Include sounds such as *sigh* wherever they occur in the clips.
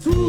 two.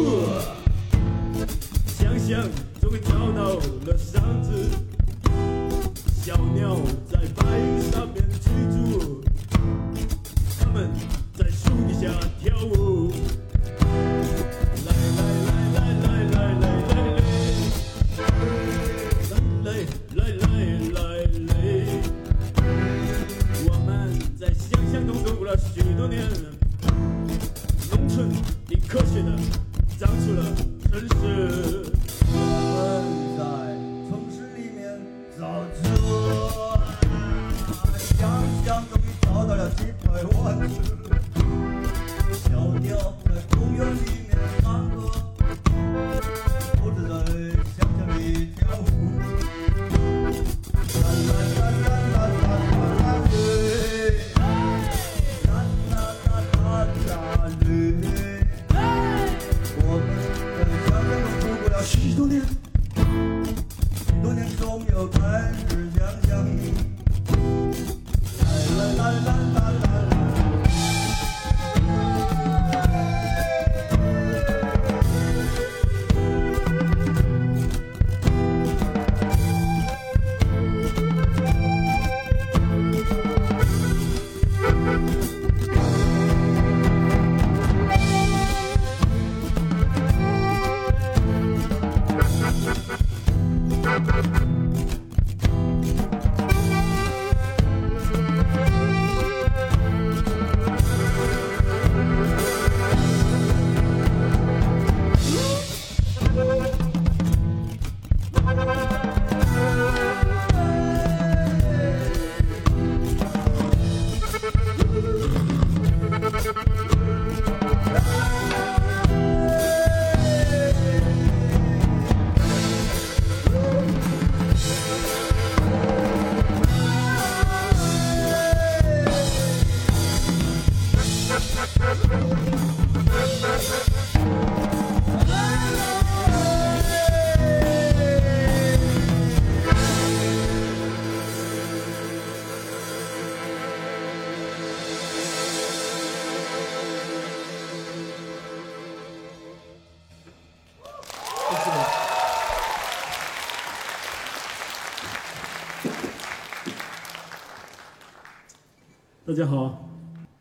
大家好。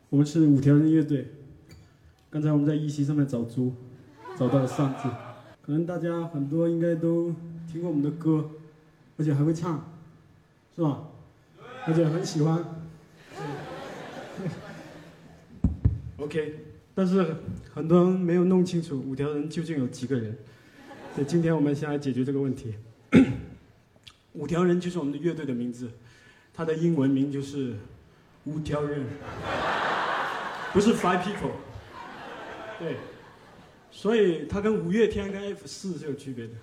我们是五条人乐队。刚才我们在一席上面找猪找到了扇子可能大家很多应该都听过我们的歌而且还会唱是吧？而且很喜欢。*laughs* Ok 但是很多人没有弄清楚五条人究竟有几个人。所以今天我们先来解决这个问题。*coughs* *coughs* 五条人就是我们的乐队的名字他的英文名就是五条人，不是 five people。对，所以他跟五月天跟 F 四是有区别的。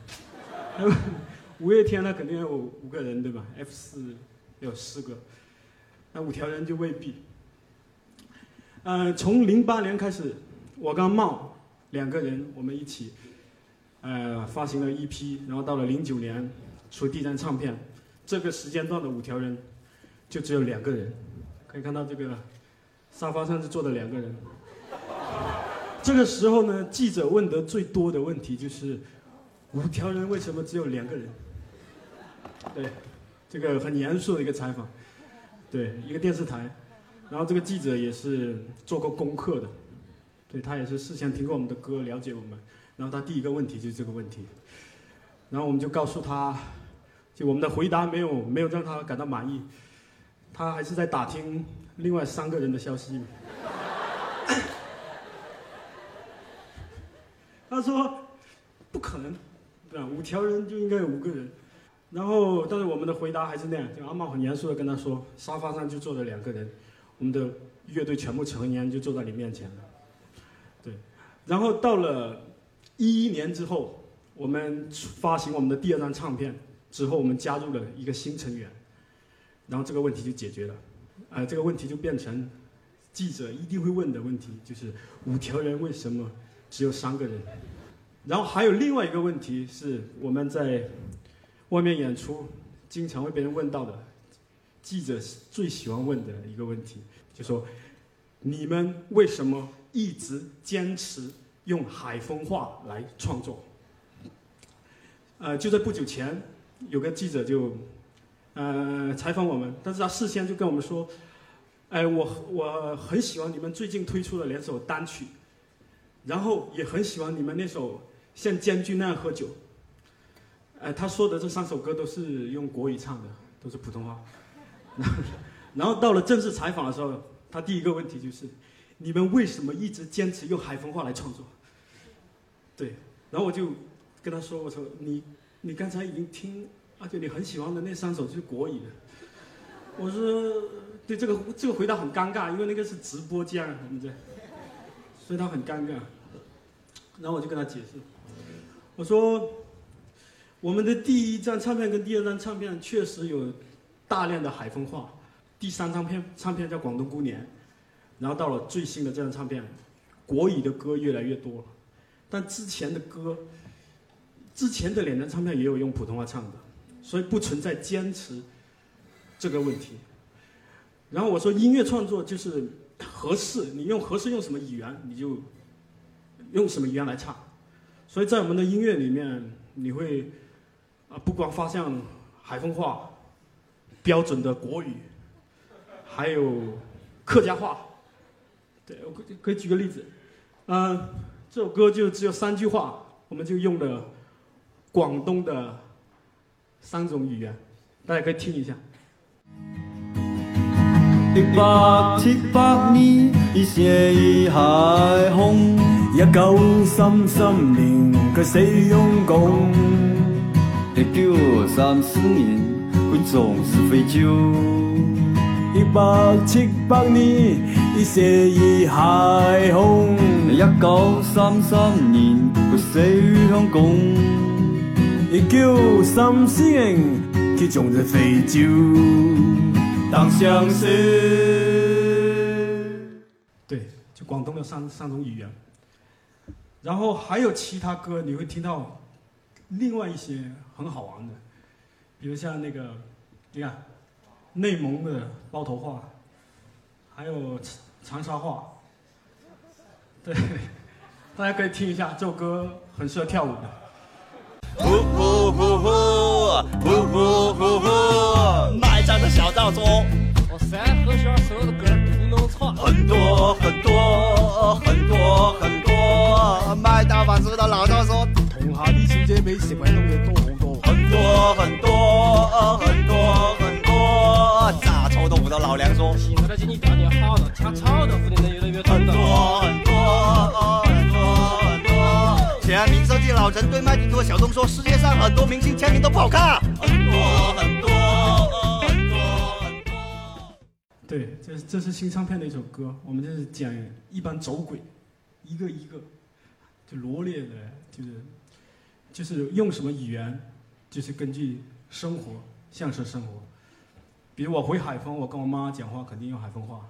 那五月天呢肯定有五个人对吧？F 四有四个，那五条人就未必。呃，从零八年开始，我跟茂两个人我们一起，呃，发行了一批，然后到了零九年出第一张唱片，这个时间段的五条人就只有两个人。可以看到这个沙发上是坐的两个人。这个时候呢，记者问得最多的问题就是：五条人为什么只有两个人？对，这个很严肃的一个采访，对，一个电视台，然后这个记者也是做过功课的，对他也是事先听过我们的歌，了解我们，然后他第一个问题就是这个问题，然后我们就告诉他，就我们的回答没有没有让他感到满意，他还是在打听另外三个人的消息。*coughs* 他说：“不可能，对吧？五条人就应该有五个人。”然后，但是我们的回答还是那样，就阿茂很严肃的跟他说：“沙发上就坐着两个人，我们的乐队全部成员就坐在你面前了。”对。然后到了一一年之后，我们发行我们的第二张唱片之后，我们加入了一个新成员，然后这个问题就解决了。呃，这个问题就变成记者一定会问的问题，就是五条人为什么？只有三个人，然后还有另外一个问题是我们在外面演出经常会被人问到的，记者最喜欢问的一个问题，就说你们为什么一直坚持用海风话来创作？呃，就在不久前，有个记者就呃采访我们，但是他事先就跟我们说，哎，我我很喜欢你们最近推出的两首单曲。然后也很喜欢你们那首像将军那样喝酒。呃，他说的这三首歌都是用国语唱的，都是普通话。然后到了正式采访的时候，他第一个问题就是：你们为什么一直坚持用海风话来创作？对。然后我就跟他说：“我说你你刚才已经听，而且你很喜欢的那三首是国语的。”我说：“对这个这个回答很尴尬，因为那个是直播间，你知道。”所以他很尴尬，然后我就跟他解释，我说，我们的第一张唱片跟第二张唱片确实有大量的海风化，第三张片唱片叫《广东姑娘》，然后到了最新的这张唱片，国语的歌越来越多了，但之前的歌，之前的两张唱片也有用普通话唱的，所以不存在坚持这个问题。然后我说，音乐创作就是。合适，你用合适用什么语言，你就用什么语言来唱。所以在我们的音乐里面，你会啊，不光发现海风话、标准的国语，还有客家话。对，我可以可以举个例子，嗯，这首歌就只有三句话，我们就用了广东的三种语言，大家可以听一下。一百七百年，一血一海风。一九三三年，佢死用功。一九三四年，滚总是非洲。一百七百年，一血一海风。一九三三年，佢死用功。一九三四年，佢总是废酒。当相思。对，就广东的三三种语言，然后还有其他歌，你会听到另外一些很好玩的，比如像那个，你看，内蒙的包头话，还有长沙话，对，大家可以听一下，这首歌很适合跳舞的。呼呼呼呼呼呼呼呼，卖账的小道说，我三和弦所有的歌老陈对麦迪托小东说：“世界上很多明星签名都不好看。”很多很多很多很多。对，这是这是新唱片的一首歌，我们就是讲一般走鬼，一个一个就罗列的，就是就是用什么语言就是根据生活像是生活。比如我回海丰，我跟我妈讲话肯定用海丰话，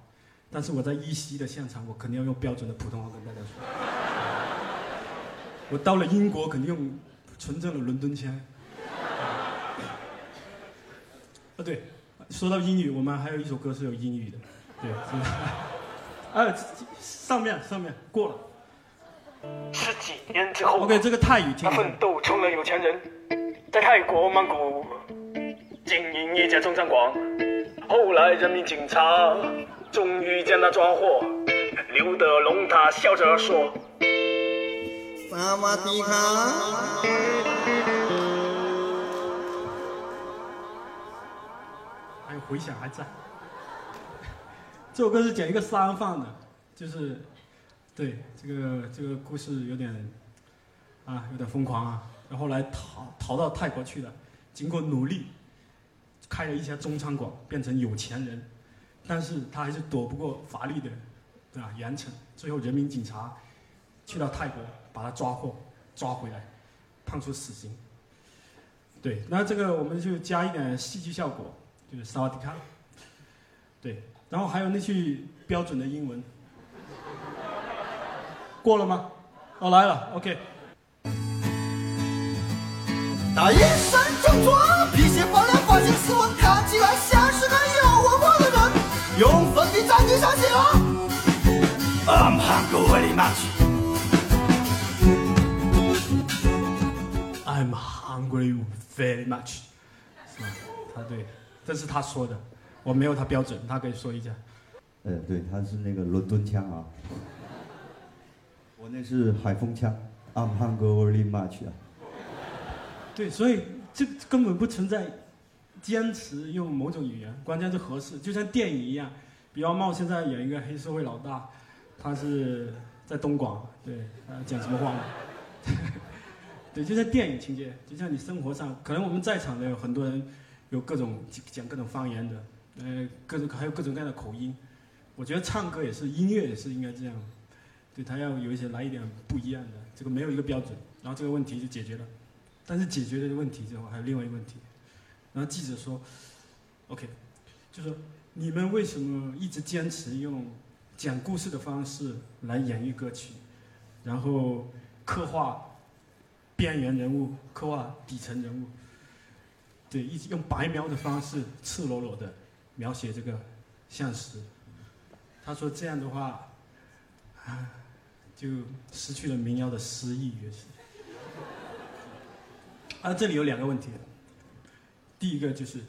但是我在一席的现场，我肯定要用标准的普通话跟大家说。我到了英国，肯定用纯正的伦敦腔。*laughs* 啊，对，说到英语，我们还有一首歌是有英语的，对，是 *laughs* 啊，上面上面过了。十几年之后 OK，这个泰语他奋斗成了有钱人，在泰国曼谷经营一家中餐馆。后来人民警察终于将他抓获，刘德龙他笑着说。萨瓦迪卡。还有回响还在。这首歌是讲一个杀人犯的，就是，对这个这个故事有点，啊有点疯狂啊。然后来逃逃到泰国去了，经过努力，开了一家中餐馆，变成有钱人，但是他还是躲不过法律的，对吧？严惩。最后人民警察去到泰国把他抓获，抓回来，判处死刑。对，那这个我们就加一点戏剧效果。就是萨瓦迪卡，对，然后还有那句标准的英文，过了吗？哦，来了，OK。他一身正装，皮鞋放亮，发型斯文，看起来像是个有文化的人。用粉笔在地上写啊，I'm hungry very much。I'm hungry very much，是吧？他对，这是他说的，我没有他标准，他可以说一下。呃，对，他是那个伦敦腔啊，我那是海风腔，I'm hungry very much 啊。对，所以这根本不存在坚持用某种语言，关键是合适，就像电影一样。比方茂现在演一个黑社会老大，他是在东莞，对，呃，讲什么话嘛？对，就像电影情节，就像你生活上，可能我们在场的有很多人有各种讲各种方言的，呃，各种还有各种各样的口音。我觉得唱歌也是，音乐也是应该这样，对他要有一些来一点不一样的，这个没有一个标准，然后这个问题就解决了。但是解决这个问题之后，还有另外一个问题。然后记者说：“OK，就说你们为什么一直坚持用讲故事的方式来演绎歌曲，然后刻画边缘人物，刻画底层人物？对，一直用白描的方式，赤裸裸的描写这个现实。他说这样的话，啊，就失去了民谣的诗意，也是。”啊，这里有两个问题。第一个就是，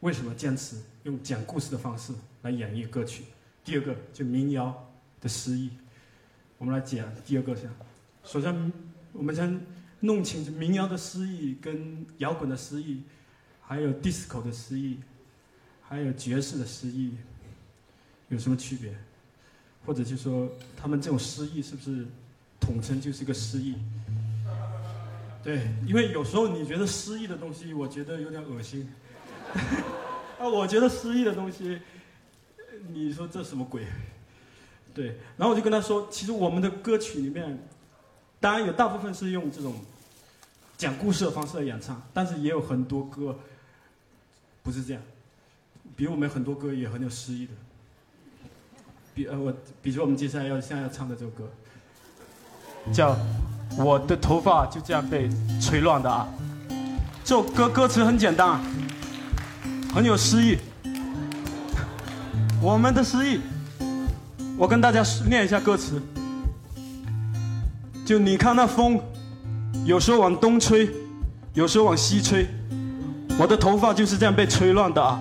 为什么坚持用讲故事的方式来演绎歌曲？第二个就民谣的诗意。我们来讲第二个先。首先，我们先弄清楚民谣的诗意跟摇滚的诗意，还有 disco 的诗意，还有爵士的诗意有什么区别？或者就说他们这种诗意是不是统称就是一个诗意？对，因为有时候你觉得诗意的东西，我觉得有点恶心。*laughs* 啊，我觉得诗意的东西，你说这什么鬼？对，然后我就跟他说，其实我们的歌曲里面，当然有大部分是用这种讲故事的方式来演唱，但是也有很多歌不是这样。比如我们很多歌也很有诗意的，比呃我，比如我们接下来要现在要唱的这首歌，叫。我的头发就这样被吹乱的啊！这首歌歌词很简单，很有诗意。我们的诗意，我跟大家念一下歌词。就你看那风，有时候往东吹，有时候往西吹，我的头发就是这样被吹乱的啊！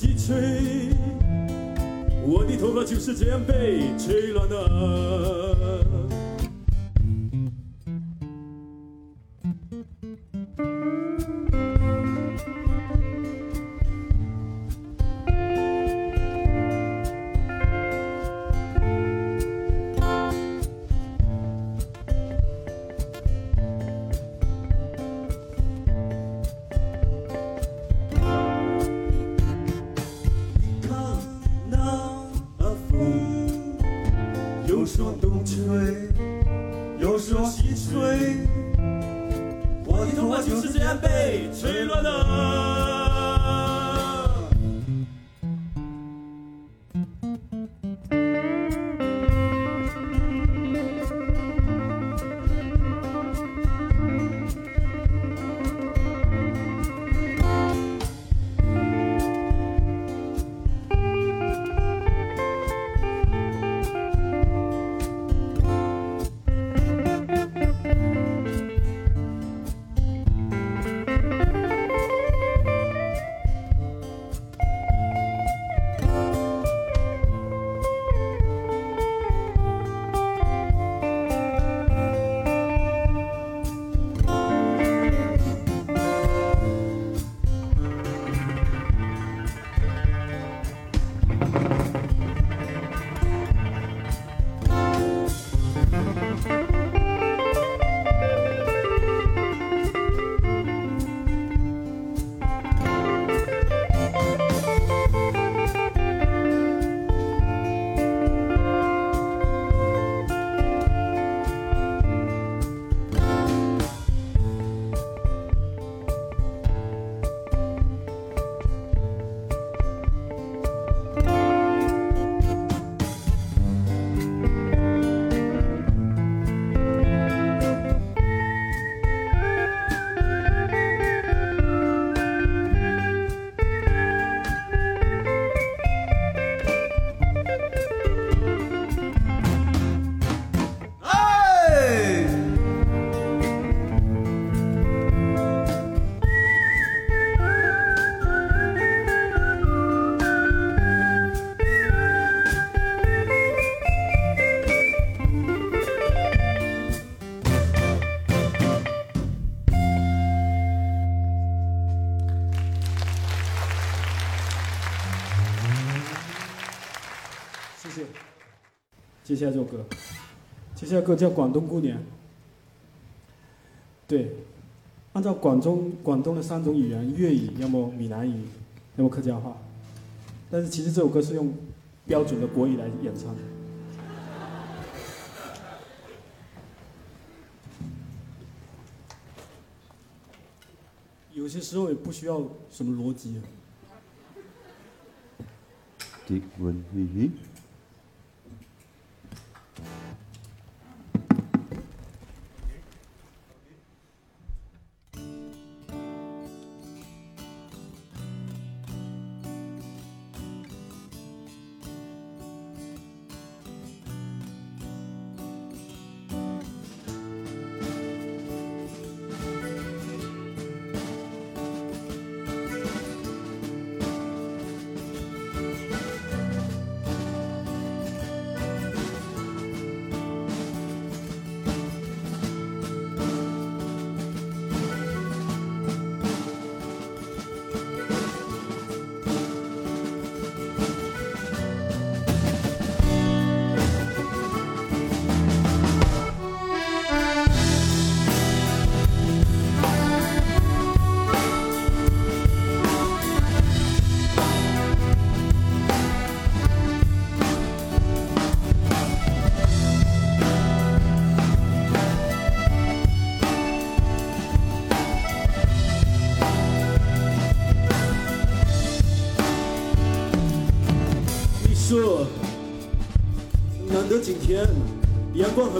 西吹，我的头发就是这样被吹乱的。下来这首歌，接下来歌叫《广东姑娘》。对，按照广东广东的三种语言，粤语、要么闽南语，要么客家话。但是其实这首歌是用标准的国语来演唱的。有些时候也不需要什么逻辑。的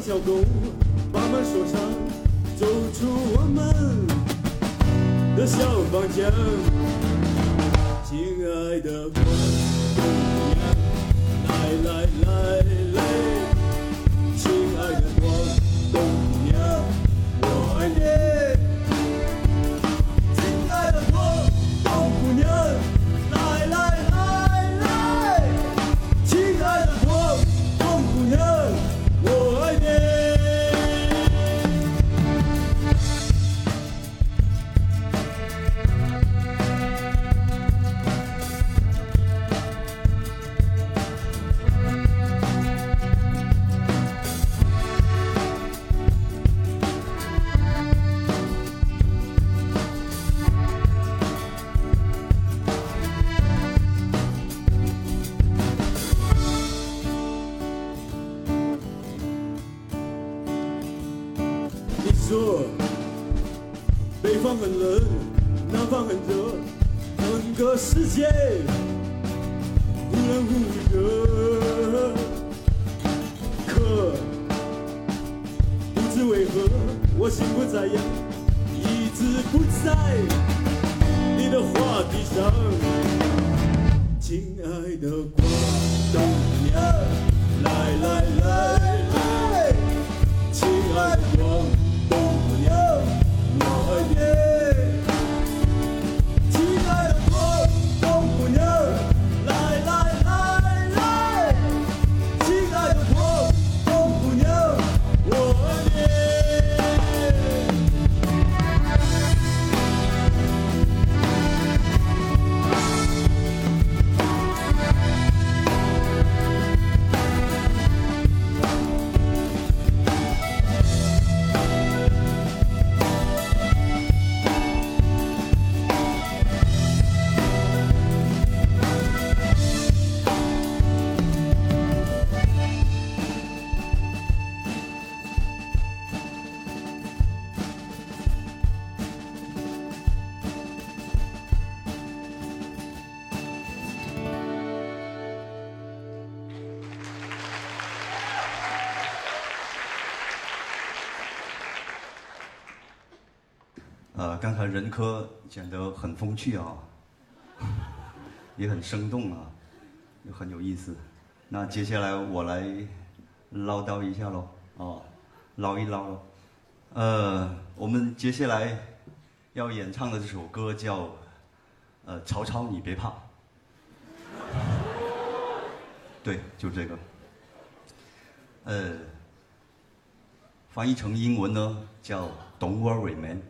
小狗，慢慢说唱，走出我们的小房间。亲爱的观众呀，来来来来，这个世界忽冷忽热。可不知为何，我心不在焉，一直不在你的话题上。亲爱的广东娘，来来来来。亲爱的广刚才任科讲得很风趣啊，*laughs* 也很生动啊，也很有意思。那接下来我来唠叨一下喽，哦，唠一唠喽。呃，我们接下来要演唱的这首歌叫呃《曹操你别怕》，*laughs* 对，就这个。呃，翻译成英文呢叫 Don't worry man。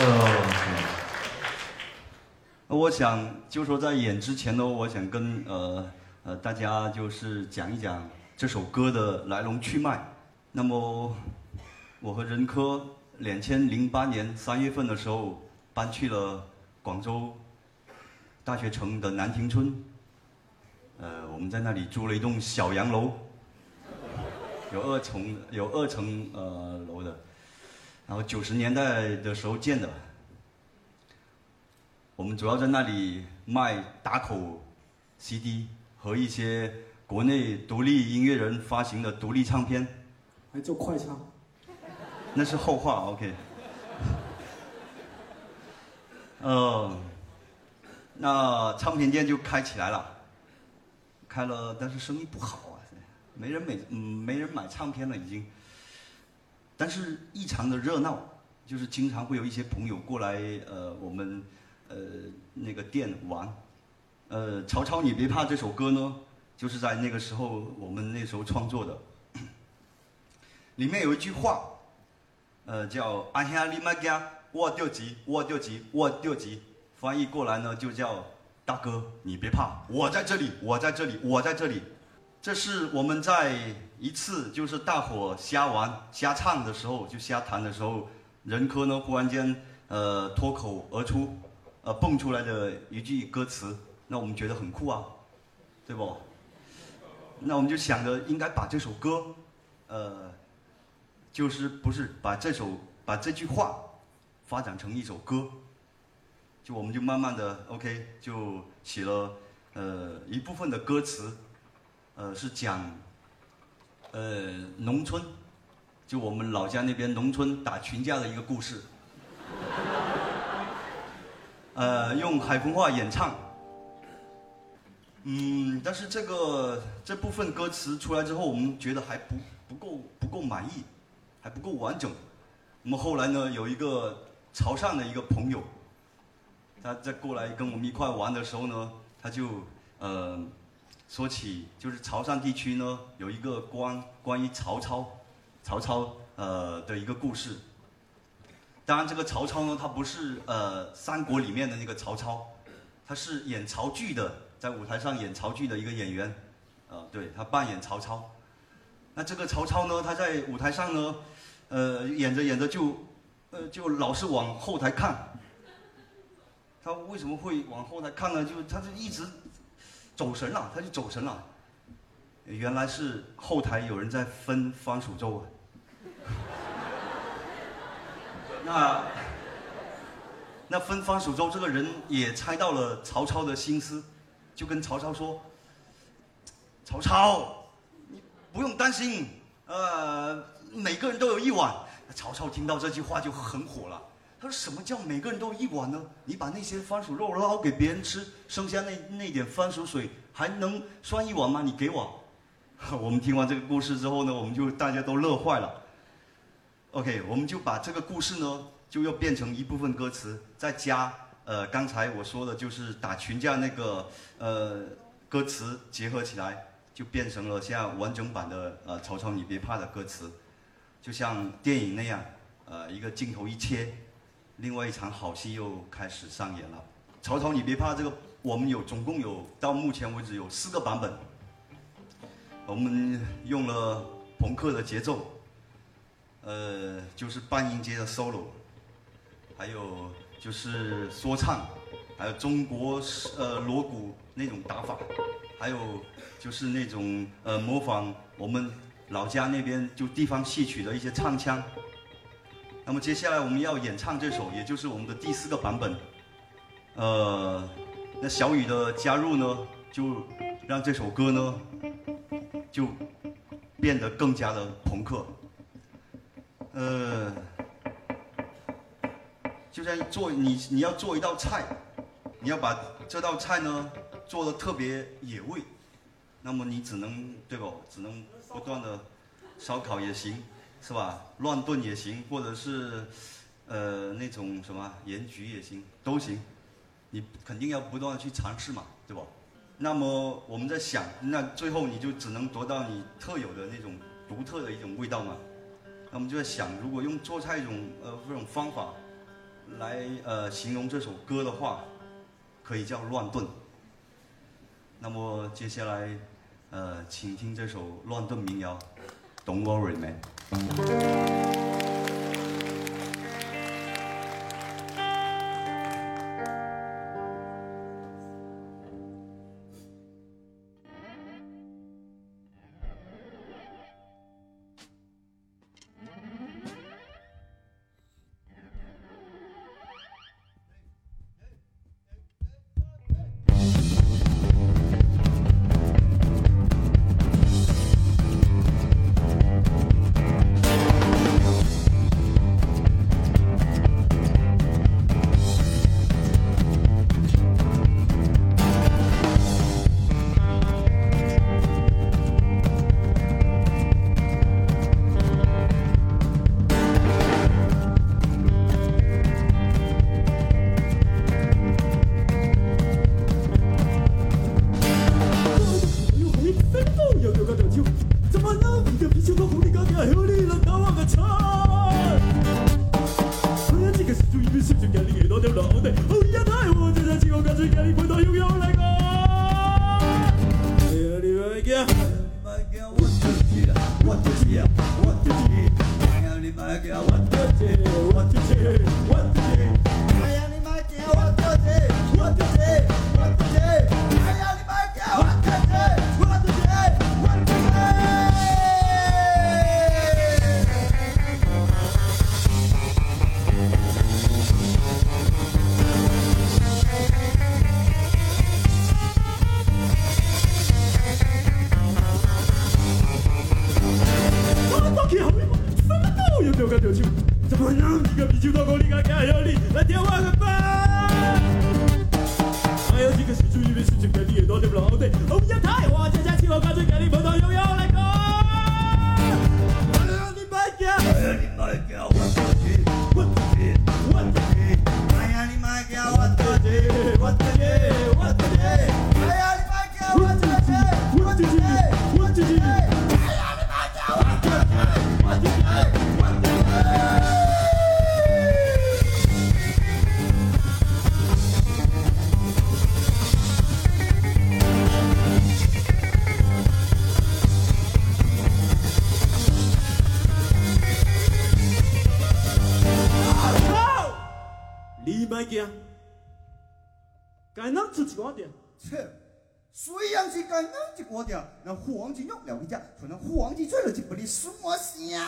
呃，我想就说在演之前呢，我想跟呃呃大家就是讲一讲这首歌的来龙去脉。那么我和任科两千零八年三月份的时候搬去了广州大学城的南亭村，呃，我们在那里租了一栋小洋楼，有二层有二层呃楼的。然后九十年代的时候建的。我们主要在那里卖打口 CD 和一些国内独立音乐人发行的独立唱片，还做快唱，那是后话。OK。呃，那唱片店就开起来了，开了，但是生意不好啊，没人买，嗯，没人买唱片了已经。但是异常的热闹，就是经常会有一些朋友过来，呃，我们呃那个店玩。呃，曹操你别怕这首歌呢，就是在那个时候我们那时候创作的。*coughs* 里面有一句话，呃，叫“阿兄你莫惊，我着急，我着急，我着急”，翻译过来呢就叫“大哥你别怕，我在这里，我在这里，我在这里”。这是我们在一次就是大伙瞎玩瞎唱的时候，就瞎弹的时候，任科呢忽然间呃脱口而出，呃蹦出来的一句歌词，那我们觉得很酷啊，对不？那我们就想着应该把这首歌，呃就是不是把这首把这句话发展成一首歌，就我们就慢慢的 OK 就写了呃一部分的歌词，呃是讲呃农村，就我们老家那边农村打群架的一个故事，*laughs* 呃用海丰话演唱。嗯，但是这个这部分歌词出来之后，我们觉得还不不够不够满意，还不够完整。那么后来呢，有一个潮汕的一个朋友，他在过来跟我们一块玩的时候呢，他就呃说起，就是潮汕地区呢有一个关关于曹操，曹操呃的一个故事。当然，这个曹操呢，他不是呃三国里面的那个曹操，他是演曹剧的。在舞台上演曹剧的一个演员，呃，对他扮演曹操。那这个曹操呢，他在舞台上呢，呃，演着演着就，呃，就老是往后台看。他为什么会往后台看呢？就他就一直走神了，他就走神了。原来是后台有人在分番薯粥啊。*laughs* 那那分番薯粥这个人也猜到了曹操的心思。就跟曹操说：“曹操，你不用担心，呃，每个人都有一碗。”曹操听到这句话就很火了，他说：“什么叫每个人都一碗呢？你把那些番薯肉捞给别人吃，剩下那那点番薯水还能算一碗吗？你给我。*laughs* ”我们听完这个故事之后呢，我们就大家都乐坏了。OK，我们就把这个故事呢，就要变成一部分歌词，再加。呃，刚才我说的就是打群架那个呃歌词结合起来，就变成了现在完整版的呃曹操你别怕的歌词，就像电影那样，呃一个镜头一切，另外一场好戏又开始上演了。曹操你别怕这个我们有总共有到目前为止有四个版本，我们用了朋克的节奏，呃就是半音阶的 solo，还有。就是说唱，还有中国呃锣鼓那种打法，还有就是那种呃模仿我们老家那边就地方戏曲的一些唱腔。那么接下来我们要演唱这首，也就是我们的第四个版本。呃，那小雨的加入呢，就让这首歌呢就变得更加的朋克。呃。就像做你你要做一道菜，你要把这道菜呢做的特别野味，那么你只能对吧？只能不断的烧烤也行，是吧？乱炖也行，或者是呃那种什么盐焗也行，都行。你肯定要不断的去尝试嘛，对不？那么我们在想，那最后你就只能得到你特有的那种独特的一种味道嘛。那我们就在想，如果用做菜一种呃这种方法。来呃形容这首歌的话，可以叫乱炖。那么接下来，呃，请听这首乱炖民谣，Don't worry man。Thank you. 怎么样？你个啤酒大哥，你个加油你来跳我个吧！还有几个是主里面是这个你也多点不老对，欧阳太华家家气候干脆给你碰到悠悠来歌。你别叫，哎呀，你莫叫我自己，我自己，我自己。哎呀，你莫叫我自己，我自己，我自己。哎呀，你莫叫我自己，你别惊，该弄出一寡点。切，虽然是干咱一锅店，那黄金肉了去食，像那黄金吹了一不哩什么香。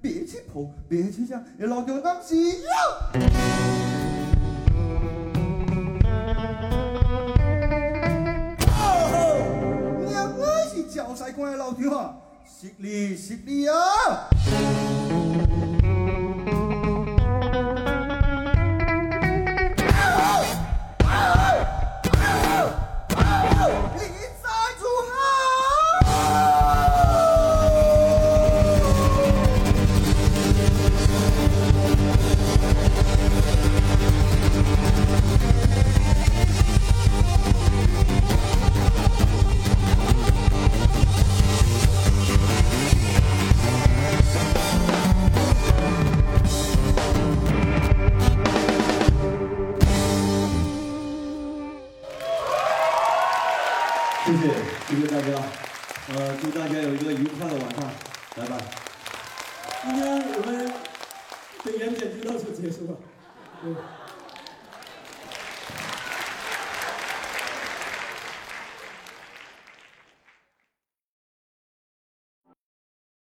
别去跑，别去想，老给我当西药。哦，娘我是教西关的老弟啊，识你识你啊！